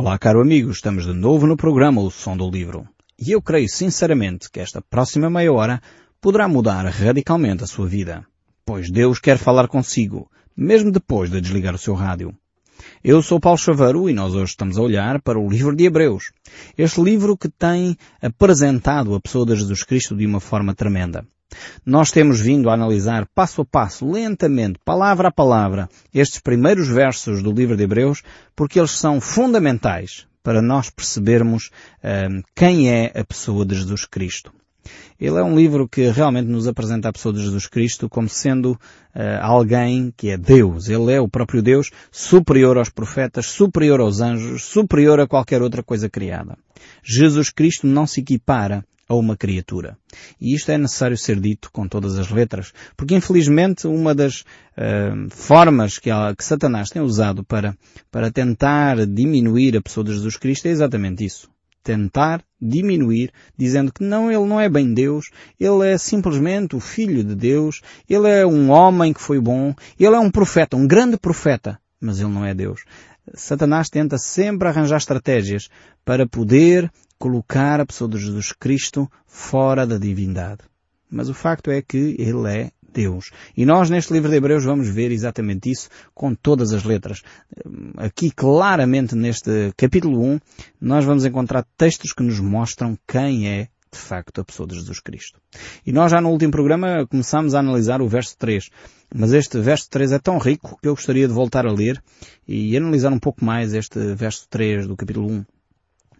Olá, caro amigo, estamos de novo no programa O Som do Livro. E eu creio sinceramente que esta próxima meia hora poderá mudar radicalmente a sua vida. Pois Deus quer falar consigo, mesmo depois de desligar o seu rádio. Eu sou Paulo Chaveiro e nós hoje estamos a olhar para o livro de Hebreus. Este livro que tem apresentado a pessoa de Jesus Cristo de uma forma tremenda. Nós temos vindo a analisar passo a passo, lentamente, palavra a palavra, estes primeiros versos do livro de Hebreus, porque eles são fundamentais para nós percebermos uh, quem é a pessoa de Jesus Cristo. Ele é um livro que realmente nos apresenta a pessoa de Jesus Cristo como sendo uh, alguém que é Deus. Ele é o próprio Deus, superior aos profetas, superior aos anjos, superior a qualquer outra coisa criada. Jesus Cristo não se equipara a uma criatura. E isto é necessário ser dito com todas as letras, porque infelizmente uma das uh, formas que, que, Satanás tem usado para, para tentar diminuir a pessoa de Jesus Cristo é exatamente isso. Tentar diminuir, dizendo que não, ele não é bem Deus, ele é simplesmente o Filho de Deus, ele é um homem que foi bom, ele é um profeta, um grande profeta, mas ele não é Deus. Satanás tenta sempre arranjar estratégias para poder colocar a pessoa de Jesus Cristo fora da divindade. Mas o facto é que Ele é Deus. E nós neste livro de Hebreus vamos ver exatamente isso com todas as letras. Aqui claramente neste capítulo 1 nós vamos encontrar textos que nos mostram quem é de facto a pessoa de Jesus Cristo. E nós já no último programa começamos a analisar o verso 3. Mas este verso 3 é tão rico que eu gostaria de voltar a ler e analisar um pouco mais este verso 3 do capítulo 1.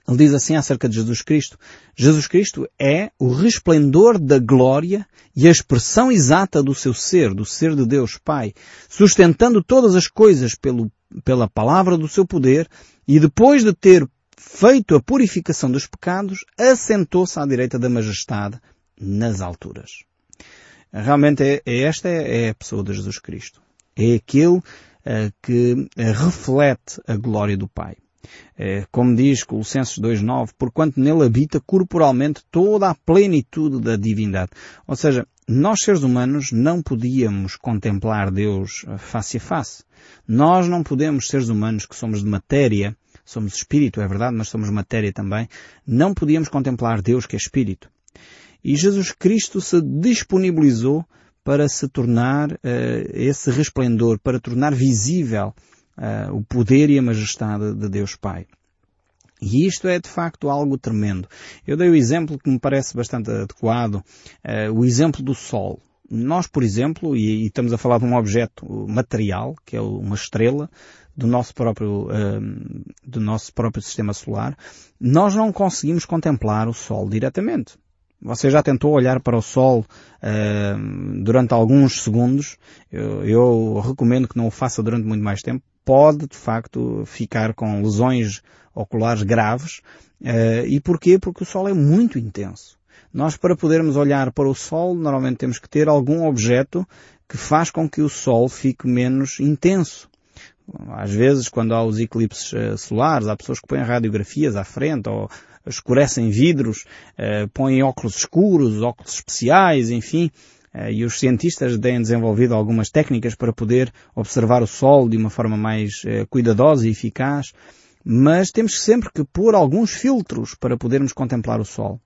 Ele diz assim acerca de Jesus Cristo. Jesus Cristo é o resplendor da glória e a expressão exata do seu ser, do ser de Deus Pai, sustentando todas as coisas pelo, pela palavra do seu poder e depois de ter feito a purificação dos pecados, assentou-se à direita da majestade nas alturas. Realmente é, é esta é, é, a pessoa de Jesus Cristo. É aquele uh, que uh, reflete a glória do Pai. É, como diz Colossenses 2.9, porquanto nele habita corporalmente toda a plenitude da divindade. Ou seja, nós seres humanos não podíamos contemplar Deus face a face. Nós não podemos, seres humanos que somos de matéria, somos espírito, é verdade, mas somos matéria também, não podíamos contemplar Deus que é espírito. E Jesus Cristo se disponibilizou para se tornar uh, esse resplendor, para tornar visível uh, o poder e a majestade de Deus Pai. E isto é de facto algo tremendo. Eu dei o exemplo que me parece bastante adequado, uh, o exemplo do Sol. Nós, por exemplo, e, e, estamos a falar de um objeto material, que é uma estrela, do nosso próprio, uh, do nosso próprio sistema solar, nós não conseguimos contemplar o Sol diretamente. Você já tentou olhar para o Sol uh, durante alguns segundos? Eu, eu, recomendo que não o faça durante muito mais tempo. Pode, de facto, ficar com lesões oculares graves. Uh, e porquê? Porque o Sol é muito intenso. Nós, para podermos olhar para o Sol, normalmente temos que ter algum objeto que faz com que o Sol fique menos intenso. Às vezes, quando há os eclipses uh, solares, há pessoas que põem radiografias à frente ou escurecem vidros, uh, põem óculos escuros, óculos especiais, enfim. Uh, e os cientistas têm desenvolvido algumas técnicas para poder observar o Sol de uma forma mais cuidadosa e eficaz. Mas temos sempre que pôr alguns filtros para podermos contemplar o Sol.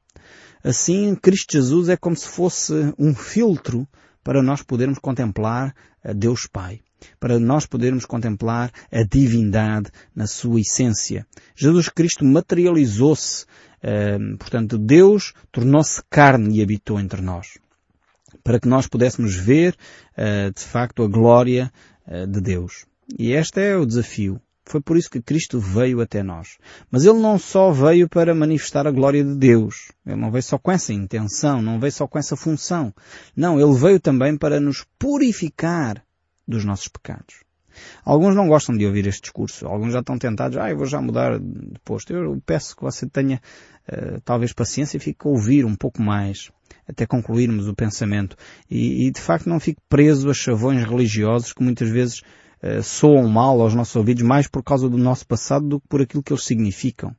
Assim, Cristo Jesus é como se fosse um filtro para nós podermos contemplar Deus Pai para nós podermos contemplar a divindade na sua essência. Jesus Cristo materializou-se, uh, portanto, Deus tornou-se carne e habitou entre nós, para que nós pudéssemos ver, uh, de facto, a glória uh, de Deus. E este é o desafio. Foi por isso que Cristo veio até nós. Mas Ele não só veio para manifestar a glória de Deus. Ele não veio só com essa intenção, não veio só com essa função. Não, Ele veio também para nos purificar dos nossos pecados. Alguns não gostam de ouvir este discurso. Alguns já estão tentados, ah, eu vou já mudar de posto. Eu peço que você tenha uh, talvez paciência e fique a ouvir um pouco mais até concluirmos o pensamento. E, e, de facto não fique preso a chavões religiosos que muitas vezes uh, soam mal aos nossos ouvidos mais por causa do nosso passado do que por aquilo que eles significam.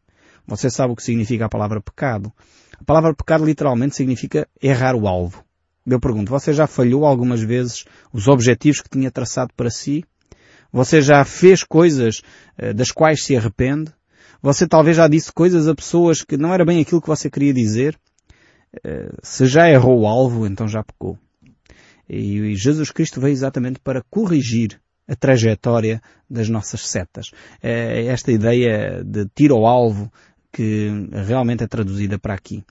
Você sabe o que significa a palavra pecado. A palavra pecado literalmente significa errar o alvo. Eu pergunto, você já falhou algumas vezes os objetivos que tinha traçado para si? Você já fez coisas uh, das quais se arrepende? Você talvez já disse coisas a pessoas que não era bem aquilo que você queria dizer. Eh, se já errou o alvo, então já pecou. E Jesus Cristo veio exatamente para corrigir a trajetória das nossas setas. É esta ideia de tiro ao alvo que realmente é traduzida para aqui.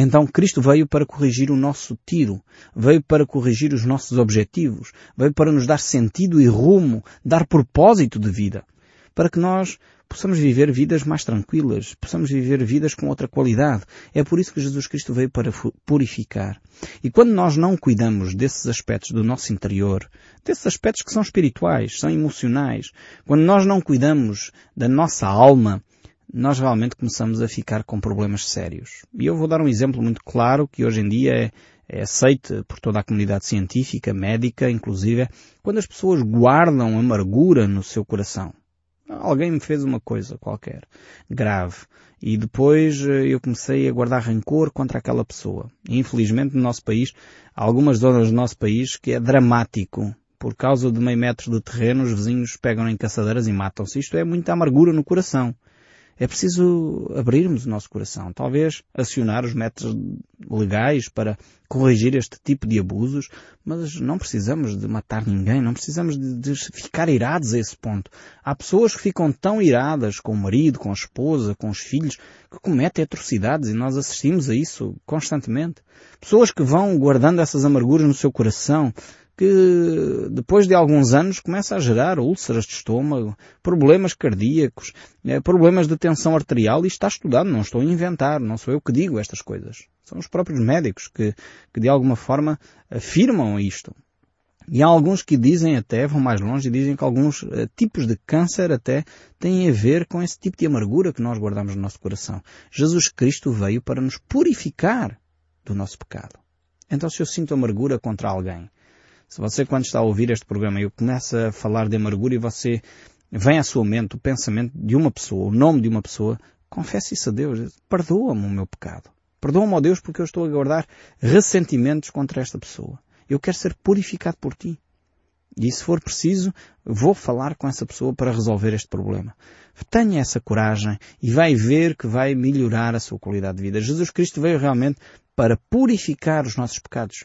Então Cristo veio para corrigir o nosso tiro, veio para corrigir os nossos objetivos, veio para nos dar sentido e rumo, dar propósito de vida, para que nós possamos viver vidas mais tranquilas, possamos viver vidas com outra qualidade. É por isso que Jesus Cristo veio para purificar. E quando nós não cuidamos desses aspectos do nosso interior, desses aspectos que são espirituais, são emocionais, quando nós não cuidamos da nossa alma, nós realmente começamos a ficar com problemas sérios. E eu vou dar um exemplo muito claro que hoje em dia é, é aceite por toda a comunidade científica, médica, inclusive, quando as pessoas guardam amargura no seu coração. Alguém me fez uma coisa qualquer, grave, e depois eh, eu comecei a guardar rancor contra aquela pessoa. Infelizmente no nosso país, há algumas zonas do nosso país que é dramático. Por causa de meio metro de terreno, os vizinhos pegam em caçadeiras e matam-se. Isto é muita amargura no coração. É preciso abrirmos o nosso coração. Talvez acionar os métodos legais para corrigir este tipo de abusos, mas não precisamos de matar ninguém, não precisamos de, de, ficar irados a esse ponto. Há pessoas que ficam tão iradas com o marido, com a esposa, com os filhos, que cometem atrocidades e nós assistimos a isso constantemente. Pessoas que vão guardando essas amarguras no seu coração, que depois de alguns anos começa a gerar úlceras de estômago, problemas cardíacos, eh, problemas de tensão arterial e está estudado, não estou a inventar, não sou eu que digo estas coisas. São os próprios médicos que, que de alguma forma afirmam isto. E há alguns que dizem até, vão mais longe e dizem que alguns uh, tipos de câncer até têm a ver com esse tipo de amargura que nós guardamos no nosso coração. Jesus Cristo veio para nos purificar do nosso pecado. Então se eu sinto amargura contra alguém, se você, quando está a ouvir este programa, eu começo a falar de amargura e você vem à sua mente o pensamento de uma pessoa, o nome de uma pessoa, confesse isso a Deus. Perdoa-me o meu pecado. Perdoa-me, ó Deus, porque eu estou a guardar ressentimentos contra esta pessoa. Eu quero ser purificado por ti. E se for preciso, vou falar com essa pessoa para resolver este problema. Tenha essa coragem e vai ver que vai melhorar a sua qualidade de vida. Jesus Cristo veio realmente para purificar os nossos pecados.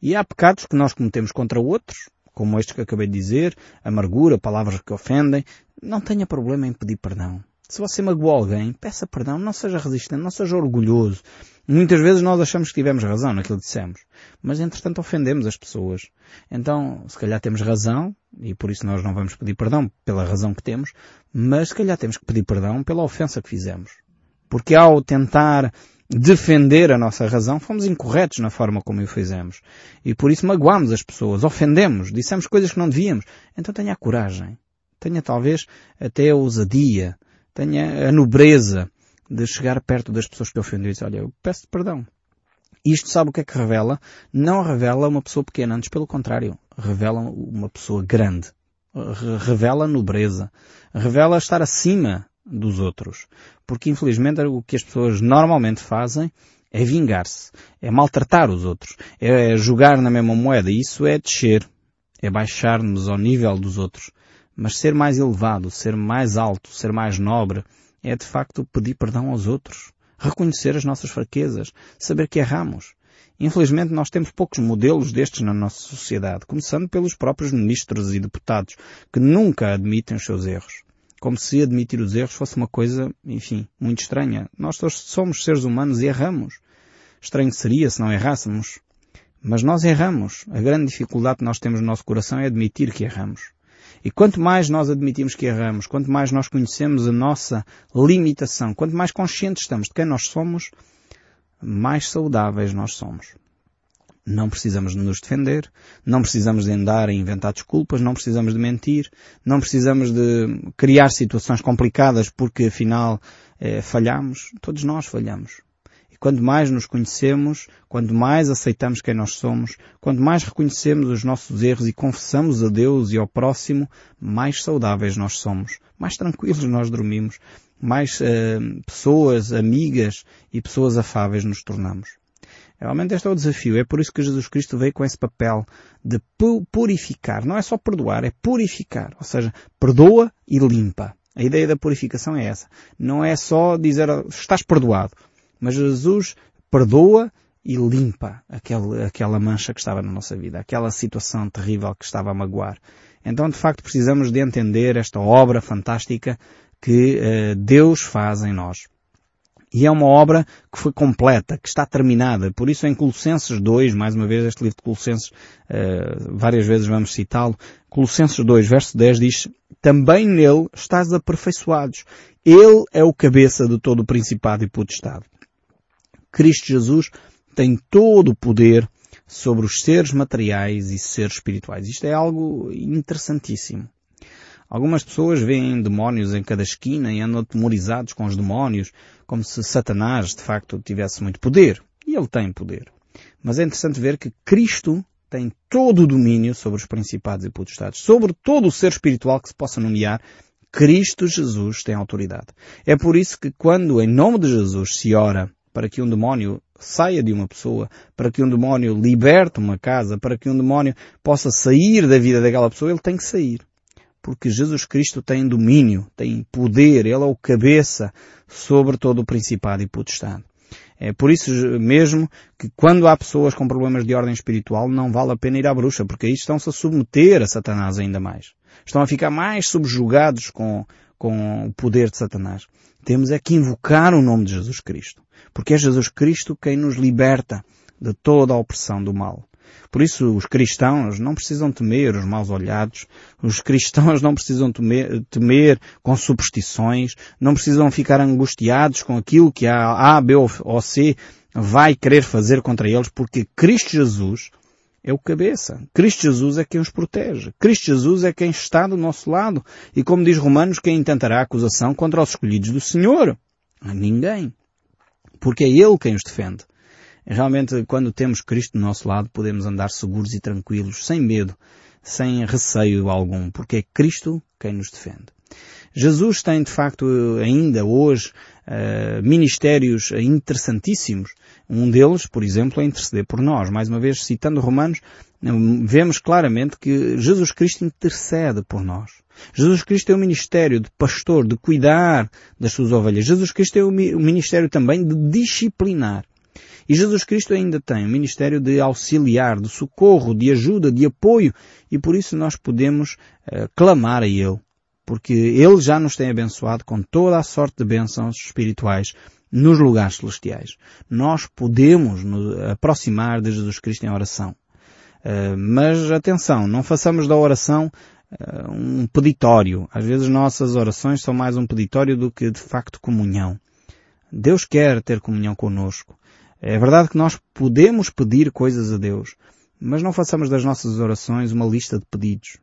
E há pecados que nós cometemos contra outros, como estes que acabei de dizer, amargura, palavras que ofendem. Não tenha problema em pedir perdão. Se você magoou alguém, peça perdão, não seja resistente, não seja orgulhoso. Muitas vezes nós achamos que tivemos razão naquilo que dissemos, mas entretanto ofendemos as pessoas. Então, se calhar temos razão, e por isso nós não vamos pedir perdão pela razão que temos, mas se calhar temos que pedir perdão pela ofensa que fizemos. Porque ao tentar defender a nossa razão, fomos incorretos na forma como o fizemos. E por isso magoámos as pessoas, ofendemos, dissemos coisas que não devíamos. Então tenha a coragem. Tenha talvez até a ousadia. Tenha a nobreza de chegar perto das pessoas que ofendeu e dizer, olha, eu peço perdão. Isto sabe o que é que revela? Não revela uma pessoa pequena, antes pelo contrário, revela uma pessoa grande. Revela nobreza. Revela estar acima dos outros. Porque infelizmente o que as pessoas normalmente fazem é vingar-se, é maltratar os outros, é jogar na mesma moeda. Isso é descer, é baixar-nos ao nível dos outros. Mas ser mais elevado, ser mais alto, ser mais nobre, é de facto pedir perdão aos outros, reconhecer as nossas fraquezas, saber que erramos. Infelizmente nós temos poucos modelos destes na nossa sociedade, começando pelos próprios ministros e deputados, que nunca admitem os seus erros como se admitir os erros fosse uma coisa, enfim, muito estranha. Nós todos somos seres humanos e erramos. Estranho seria se não errássemos. Mas nós erramos. A grande dificuldade que nós temos no nosso coração é admitir que erramos. E quanto mais nós admitimos que erramos, quanto mais nós conhecemos a nossa limitação, quanto mais conscientes estamos de quem nós somos, mais saudáveis nós somos. Não precisamos de nos defender, não precisamos de andar a inventar desculpas, não precisamos de mentir, não precisamos de criar situações complicadas porque afinal eh, falhamos. Todos nós falhamos. E quanto mais nos conhecemos, quanto mais aceitamos quem nós somos, quanto mais reconhecemos os nossos erros e confessamos a Deus e ao próximo, mais saudáveis nós somos, mais tranquilos nós dormimos, mais eh, pessoas amigas e pessoas afáveis nos tornamos. Realmente este é o desafio. É por isso que Jesus Cristo veio com esse papel de purificar. Não é só perdoar, é purificar. Ou seja, perdoa e limpa. A ideia da purificação é essa. Não é só dizer estás perdoado, mas Jesus perdoa e limpa aquele, aquela mancha que estava na nossa vida, aquela situação terrível que estava a magoar. Então, de facto, precisamos de entender esta obra fantástica que uh, Deus faz em nós. E é uma obra que foi completa, que está terminada. Por isso em Colossenses 2, mais uma vez este livro de Colossenses, uh, várias vezes vamos citá-lo, Colossenses 2, verso 10 diz, também nele estás aperfeiçoados. Ele é o cabeça de todo o principado e potestade. Cristo Jesus tem todo o poder sobre os seres materiais e seres espirituais. Isto é algo interessantíssimo. Algumas pessoas veem demónios em cada esquina e andam atemorizados com os demónios, como se Satanás de facto tivesse muito poder. E ele tem poder. Mas é interessante ver que Cristo tem todo o domínio sobre os principados e potestades, sobre todo o ser espiritual que se possa nomear, Cristo Jesus tem autoridade. É por isso que quando em nome de Jesus se ora para que um demónio saia de uma pessoa, para que um demónio liberte uma casa, para que um demónio possa sair da vida daquela pessoa, ele tem que sair porque Jesus Cristo tem domínio, tem poder, Ele é o cabeça sobre todo o principado e potestade. É por isso mesmo que quando há pessoas com problemas de ordem espiritual não vale a pena ir à bruxa, porque aí estão-se a submeter a Satanás ainda mais. Estão a ficar mais subjugados com, com o poder de Satanás. Temos é que invocar o nome de Jesus Cristo, porque é Jesus Cristo quem nos liberta de toda a opressão do mal. Por isso, os cristãos não precisam temer os maus olhados, os cristãos não precisam temer, temer com superstições, não precisam ficar angustiados com aquilo que a A, B ou C vai querer fazer contra eles, porque Cristo Jesus é o cabeça. Cristo Jesus é quem os protege. Cristo Jesus é quem está do nosso lado. E como diz Romanos, quem intentará acusação contra os escolhidos do Senhor? Ninguém. Porque é Ele quem os defende. Realmente, quando temos Cristo do nosso lado, podemos andar seguros e tranquilos, sem medo, sem receio algum, porque é Cristo quem nos defende. Jesus tem, de facto, ainda hoje, uh, ministérios interessantíssimos. Um deles, por exemplo, é interceder por nós. Mais uma vez, citando Romanos, vemos claramente que Jesus Cristo intercede por nós. Jesus Cristo é o ministério de pastor, de cuidar das suas ovelhas. Jesus Cristo é o ministério também de disciplinar. E Jesus Cristo ainda tem o ministério de auxiliar, de socorro, de ajuda, de apoio, e por isso nós podemos uh, clamar a Ele, porque Ele já nos tem abençoado com toda a sorte de bênçãos espirituais nos lugares celestiais. Nós podemos nos aproximar de Jesus Cristo em oração. Uh, mas atenção, não façamos da oração uh, um peditório. Às vezes nossas orações são mais um peditório do que de facto comunhão. Deus quer ter comunhão conosco. É verdade que nós podemos pedir coisas a Deus, mas não façamos das nossas orações uma lista de pedidos.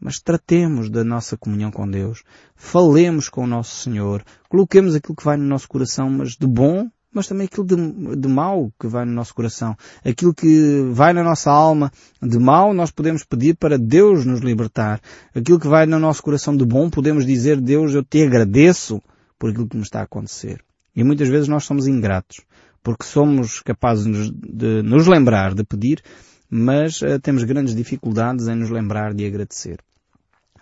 Mas tratemos da nossa comunhão com Deus. Falemos com o nosso Senhor. Coloquemos aquilo que vai no nosso coração, mas de bom, mas também aquilo de, de mau que vai no nosso coração. Aquilo que vai na nossa alma de mau, nós podemos pedir para Deus nos libertar. Aquilo que vai no nosso coração de bom, podemos dizer, Deus, eu te agradeço por aquilo que me está a acontecer. E muitas vezes nós somos ingratos porque somos capazes de nos lembrar de pedir, mas uh, temos grandes dificuldades em nos lembrar de agradecer.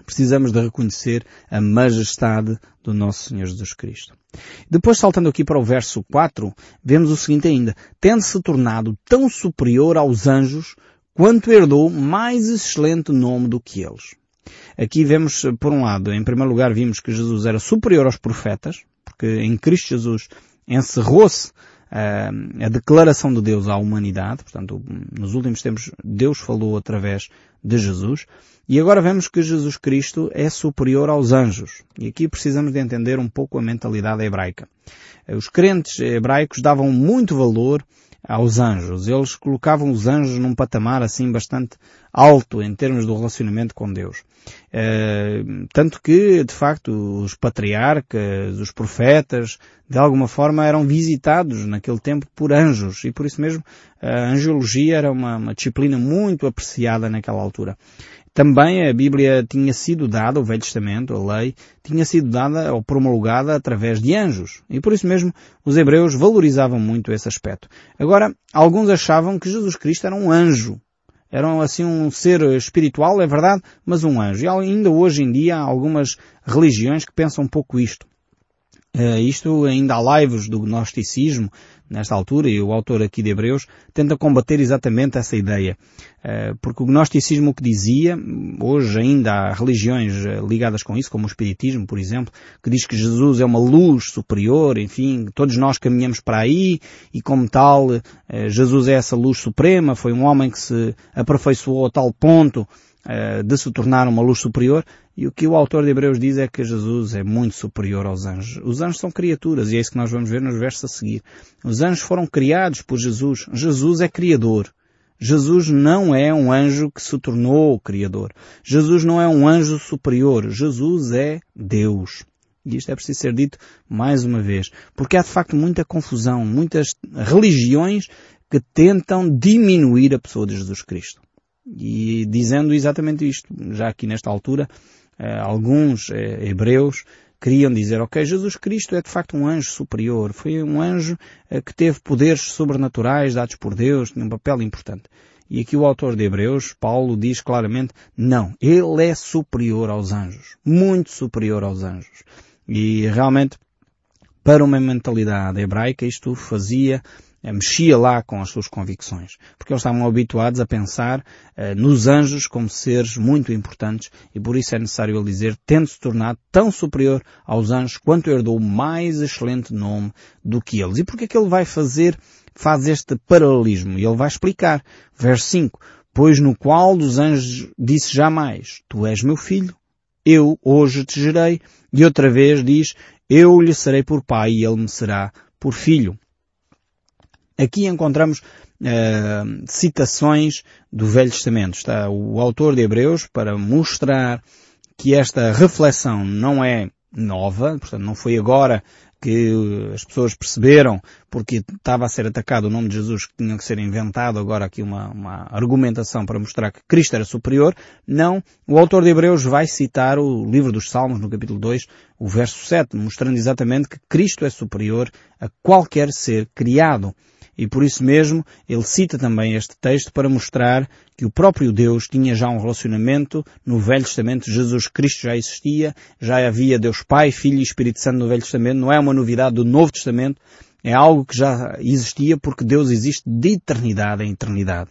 Precisamos de reconhecer a majestade do nosso Senhor Jesus Cristo. Depois, saltando aqui para o verso 4, vemos o seguinte ainda. Tendo-se tornado tão superior aos anjos, quanto herdou mais excelente nome do que eles. Aqui vemos, por um lado, em primeiro lugar, vimos que Jesus era superior aos profetas, porque em Cristo Jesus encerrou-se a declaração de Deus à humanidade, portanto, nos últimos tempos Deus falou através de Jesus, e agora vemos que Jesus Cristo é superior aos anjos. E aqui precisamos de entender um pouco a mentalidade hebraica. Os crentes hebraicos davam muito valor aos anjos. Eles colocavam os anjos num patamar assim bastante alto em termos do relacionamento com Deus. Uh, tanto que, de facto, os patriarcas, os profetas, de alguma forma eram visitados naquele tempo por anjos e por isso mesmo a angiologia era uma, uma disciplina muito apreciada naquela altura. Também a Bíblia tinha sido dada, o Velho Testamento, a lei, tinha sido dada ou promulgada através de anjos. E por isso mesmo os hebreus valorizavam muito esse aspecto. Agora, alguns achavam que Jesus Cristo era um anjo. Eram assim um ser espiritual, é verdade, mas um anjo. E ainda hoje em dia há algumas religiões que pensam um pouco isto. Uh, isto ainda há lives do gnosticismo, nesta altura, e o autor aqui de Hebreus tenta combater exatamente essa ideia. Uh, porque o gnosticismo que dizia, hoje ainda há religiões eh, ligadas com isso, como o espiritismo, por exemplo, que diz que Jesus é uma luz superior, enfim, todos nós caminhamos para aí, e como tal, Jesus é essa luz suprema, foi um homem que se aperfeiçoou a tal ponto de se tornar uma luz superior, e o que o autor de Hebreus diz é que Jesus é muito superior aos anjos. Os anjos são criaturas e é isso que nós vamos ver nos versos a seguir. Os anjos foram criados por Jesus. Jesus é criador. Jesus não é um anjo que se tornou criador. Jesus não é um anjo superior. Jesus é Deus. E isto é preciso ser dito mais uma vez. Porque há de facto muita confusão, muitas religiões que tentam diminuir a pessoa de Jesus Cristo. E dizendo exatamente isto, já aqui nesta altura, eh, alguns eh, hebreus queriam dizer, ok, Jesus Cristo é de facto um anjo superior, foi um anjo eh, que teve poderes sobrenaturais dados por Deus, tinha um papel importante. E aqui o autor de Hebreus, Paulo, diz claramente, não, ele é superior aos anjos, muito superior aos anjos. E realmente, para uma mentalidade hebraica, isto fazia mexia lá com as suas convicções, porque eles estavam habituados a pensar uh, nos anjos como seres muito importantes e por isso é necessário ele dizer, tendo-se tornado tão superior aos anjos quanto herdou mais excelente nome do que eles. E porque é que ele vai fazer, faz este paralelismo? E ele vai explicar. Verso 5. Pois no qual dos anjos disse jamais, tu és meu filho, eu hoje te gerei. E outra vez diz, eu lhe serei por pai e ele me será por filho. Aqui encontramos uh, citações do Velho Testamento. Está o autor de Hebreus para mostrar que esta reflexão não é nova, portanto não foi agora que as pessoas perceberam porque estava a ser atacado o nome de Jesus que tinha que ser inventado agora aqui uma, uma argumentação para mostrar que Cristo era superior. Não, o autor de Hebreus vai citar o livro dos Salmos no capítulo 2, o verso 7, mostrando exatamente que Cristo é superior a qualquer ser criado. E por isso mesmo ele cita também este texto para mostrar que o próprio Deus tinha já um relacionamento no Velho Testamento, Jesus Cristo já existia, já havia Deus Pai, Filho e Espírito Santo no Velho Testamento, não é uma novidade do Novo Testamento, é algo que já existia porque Deus existe de eternidade em eternidade.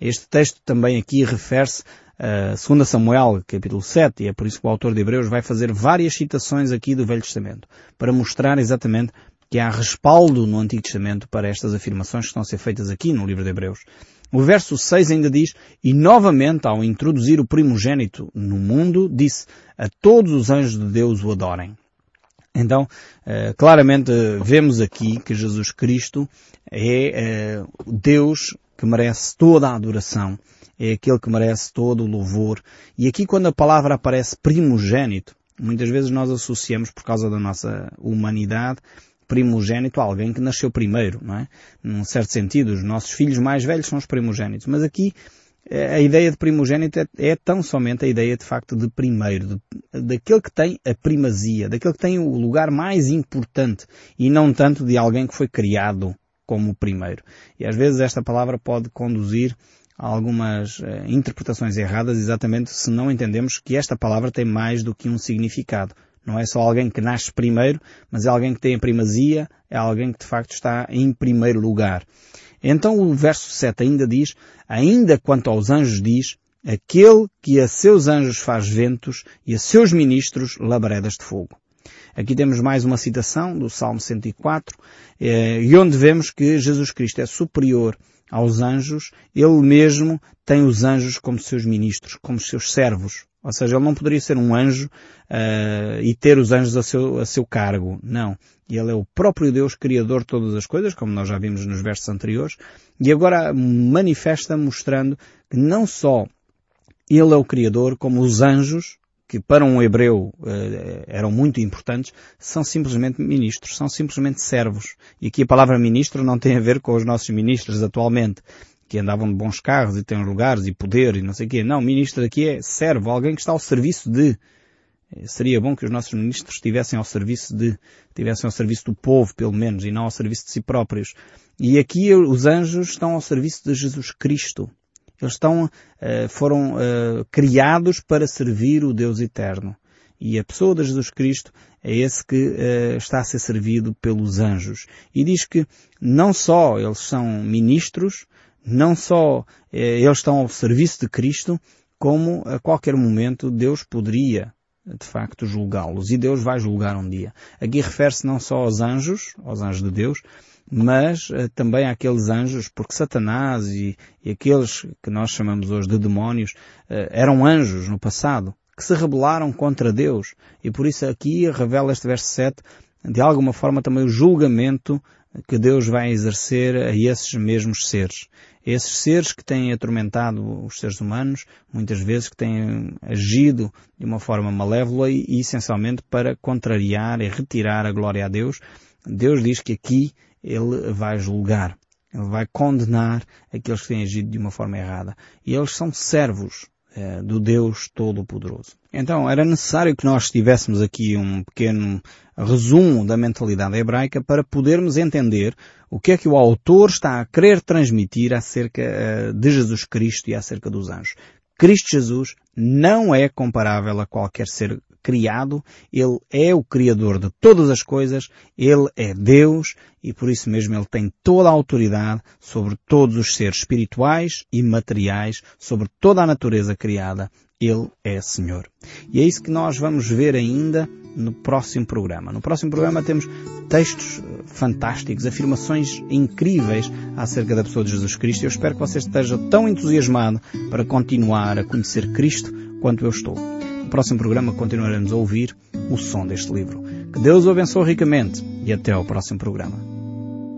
Este texto também aqui refere-se a 2 Samuel, capítulo 7, e é por isso que o autor de Hebreus vai fazer várias citações aqui do Velho Testamento, para mostrar exatamente que há respaldo no Antigo Testamento para estas afirmações que estão a ser feitas aqui no livro de Hebreus. O verso 6 ainda diz, e novamente ao introduzir o primogênito no mundo, disse, a todos os anjos de Deus o adorem. Então, eh, claramente vemos aqui que Jesus Cristo é eh, Deus que merece toda a adoração, é aquele que merece todo o louvor. E aqui quando a palavra aparece primogênito, muitas vezes nós associamos por causa da nossa humanidade primogênito alguém que nasceu primeiro, não é? Num certo sentido, os nossos filhos mais velhos são os primogênitos. Mas aqui eh, a ideia de primogênito é, é tão somente a ideia de facto de primeiro, de, daquele que tem a primazia, daquele que tem o lugar mais importante e não tanto de alguém que foi criado como o primeiro. E às vezes esta palavra pode conduzir a algumas eh, interpretações erradas exatamente se não entendemos que esta palavra tem mais do que um significado. Não é só alguém que nasce primeiro, mas é alguém que tem a primazia, é alguém que de facto está em primeiro lugar. Então o verso 7 ainda diz, ainda quanto aos anjos diz, aquele que a seus anjos faz ventos e a seus ministros labaredas de fogo. Aqui temos mais uma citação do Salmo 104, eh, e onde vemos que Jesus Cristo é superior aos anjos, ele mesmo tem os anjos como seus ministros, como seus servos. Ou seja, ele não poderia ser um anjo uh, e ter os anjos a seu, a seu cargo. Não. Ele é o próprio Deus Criador de todas as coisas, como nós já vimos nos versos anteriores, e agora manifesta mostrando que não só ele é o Criador, como os anjos, que para um hebreu uh, eram muito importantes, são simplesmente ministros, são simplesmente servos. E aqui a palavra ministro não tem a ver com os nossos ministros atualmente que andavam de bons carros e têm lugares e poder e não sei o quê. Não, ministro aqui é servo, alguém que está ao serviço de. Eh, seria bom que os nossos ministros estivessem ao serviço de, estivessem ao serviço do povo, pelo menos, e não ao serviço de si próprios. E aqui os anjos estão ao serviço de Jesus Cristo. Eles estão, uh, foram uh, criados para servir o Deus eterno. E a pessoa de Jesus Cristo é esse que uh, está a ser servido pelos anjos. E diz que não só eles são ministros, não só eles estão ao serviço de Cristo, como a qualquer momento Deus poderia de facto julgá-los. E Deus vai julgar um dia. Aqui refere-se não só aos anjos, aos anjos de Deus, mas uh, também àqueles anjos, porque Satanás e, e, aqueles que nós chamamos hoje de demónios uh, eram anjos no passado, que se rebelaram contra Deus. E por isso aqui revela este verso 7, de alguma forma também o julgamento que Deus vai exercer a esses mesmos seres. Esses seres que têm atormentado os seres humanos, muitas vezes que têm agido de uma forma malévola e, e essencialmente para contrariar e retirar a glória a Deus, Deus diz que aqui Ele vai julgar. Ele vai condenar aqueles que têm agido de uma forma errada. E eles são servos eh, do Deus Todo-Poderoso. Então, era necessário que nós tivéssemos aqui um pequeno resumo da mentalidade hebraica para podermos entender o que é que o autor está a querer transmitir acerca eh, de Jesus Cristo e acerca dos anjos. Cristo Jesus não é comparável a qualquer ser criado, Ele é o Criador de todas as coisas, Ele é Deus e por isso mesmo Ele tem toda a autoridade sobre todos os seres espirituais e materiais, sobre toda a natureza criada. Ele é Senhor. E é isso que nós vamos ver ainda no próximo programa. No próximo programa temos textos eh, fantásticos, afirmações incríveis acerca da pessoa de Jesus Cristo. Eu espero que você esteja tão entusiasmado para continuar a conhecer Cristo quanto eu estou próximo programa continuaremos a ouvir o som deste livro. Que Deus o abençoe ricamente e até ao próximo programa.